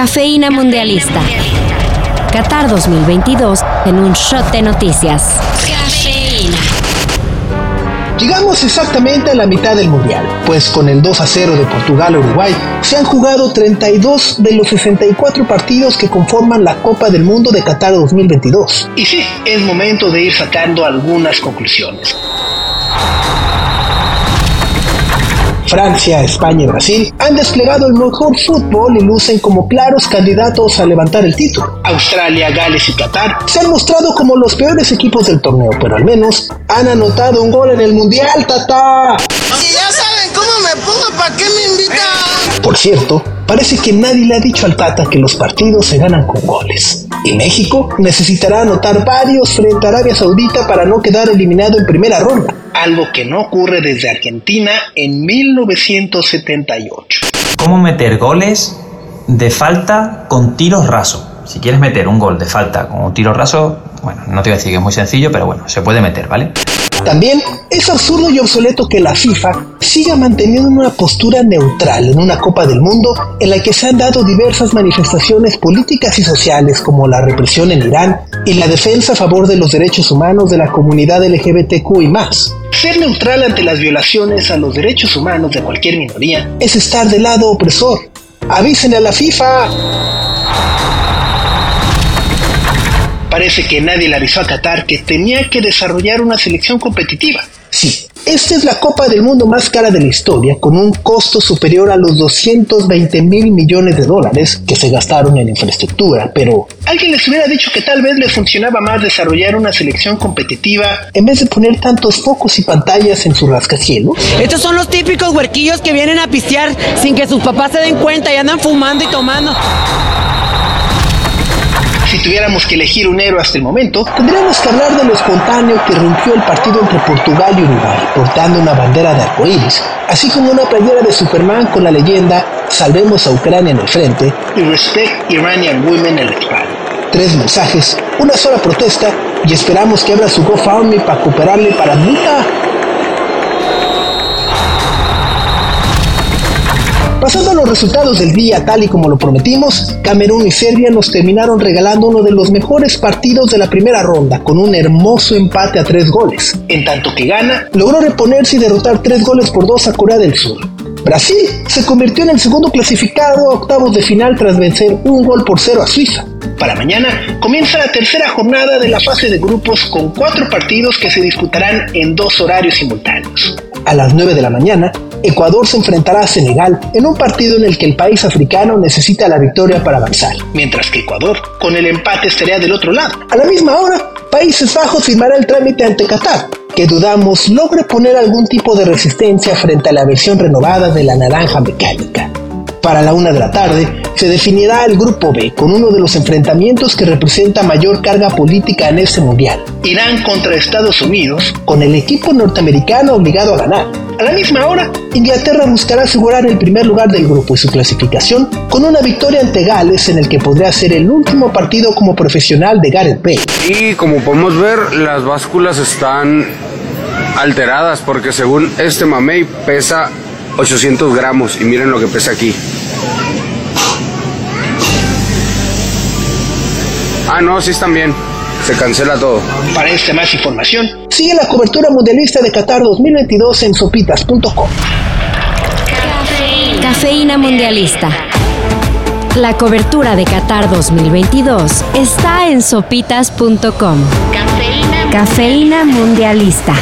Cafeína Mundialista. Qatar 2022 en un shot de noticias. Cafeína. Llegamos exactamente a la mitad del Mundial, pues con el 2 a 0 de Portugal a Uruguay se han jugado 32 de los 64 partidos que conforman la Copa del Mundo de Qatar 2022. Y sí, es momento de ir sacando algunas conclusiones. Francia, España y Brasil han desplegado el mejor fútbol y lucen como claros candidatos a levantar el título. Australia, Gales y Qatar se han mostrado como los peores equipos del torneo, pero al menos han anotado un gol en el Mundial, Tata. Si ya saben cómo me pongo, ¿para qué me invitan? Por cierto, parece que nadie le ha dicho al Tata que los partidos se ganan con goles. Y México necesitará anotar varios frente a Arabia Saudita para no quedar eliminado en primera ronda algo que no ocurre desde Argentina en 1978. ¿Cómo meter goles de falta con tiros raso? Si quieres meter un gol de falta con un tiro raso, bueno, no te voy a decir que es muy sencillo, pero bueno, se puede meter, ¿vale? También es absurdo y obsoleto que la FIFA siga manteniendo una postura neutral en una Copa del Mundo en la que se han dado diversas manifestaciones políticas y sociales como la represión en Irán y la defensa a favor de los derechos humanos de la comunidad LGBTQ y más. Ser neutral ante las violaciones a los derechos humanos de cualquier minoría es estar del lado opresor. Avísenle a la FIFA. Parece que nadie le avisó a Qatar que tenía que desarrollar una selección competitiva. Sí, esta es la Copa del Mundo más cara de la historia, con un costo superior a los 220 mil millones de dólares que se gastaron en infraestructura, pero alguien les hubiera dicho que tal vez les funcionaba más desarrollar una selección competitiva en vez de poner tantos focos y pantallas en su rascacielos. Estos son los típicos huerquillos que vienen a pistear sin que sus papás se den cuenta y andan fumando y tomando. Si tuviéramos que elegir un héroe hasta el momento, tendríamos que hablar de lo espontáneo que rompió el partido entre Portugal y Uruguay, portando una bandera de arcoíris, así como una playera de Superman con la leyenda Salvemos a Ucrania en el frente y Respect Iranian Women en la espalda. Tres mensajes, una sola protesta y esperamos que abra su GoFundMe para cooperarle para nunca Pasando a los resultados del día tal y como lo prometimos, Camerún y Serbia nos terminaron regalando uno de los mejores partidos de la primera ronda, con un hermoso empate a tres goles. En tanto que Ghana logró reponerse y derrotar tres goles por dos a Corea del Sur. Brasil se convirtió en el segundo clasificado a octavos de final tras vencer un gol por cero a Suiza. Para mañana comienza la tercera jornada de la fase de grupos con cuatro partidos que se disputarán en dos horarios simultáneos. A las 9 de la mañana, Ecuador se enfrentará a Senegal en un partido en el que el país africano necesita la victoria para avanzar, mientras que Ecuador, con el empate, estaría del otro lado. A la misma hora, Países Bajos firmará el trámite ante Qatar, que dudamos logre poner algún tipo de resistencia frente a la versión renovada de la naranja mecánica. Para la una de la tarde se definirá el Grupo B con uno de los enfrentamientos que representa mayor carga política en este mundial. Irán contra Estados Unidos, con el equipo norteamericano obligado a ganar. A la misma hora, Inglaterra buscará asegurar el primer lugar del grupo y su clasificación con una victoria ante Gales en el que podría ser el último partido como profesional de Gareth Bale. Y como podemos ver, las básculas están alteradas porque según este mamey pesa 800 gramos y miren lo que pesa aquí. Ah, no, sí están bien. Se cancela todo. Para esta más información, sigue la cobertura mundialista de Qatar 2022 en sopitas.com. Cafeína Mundialista. La cobertura de Qatar 2022 está en sopitas.com. Cafeína Mundialista.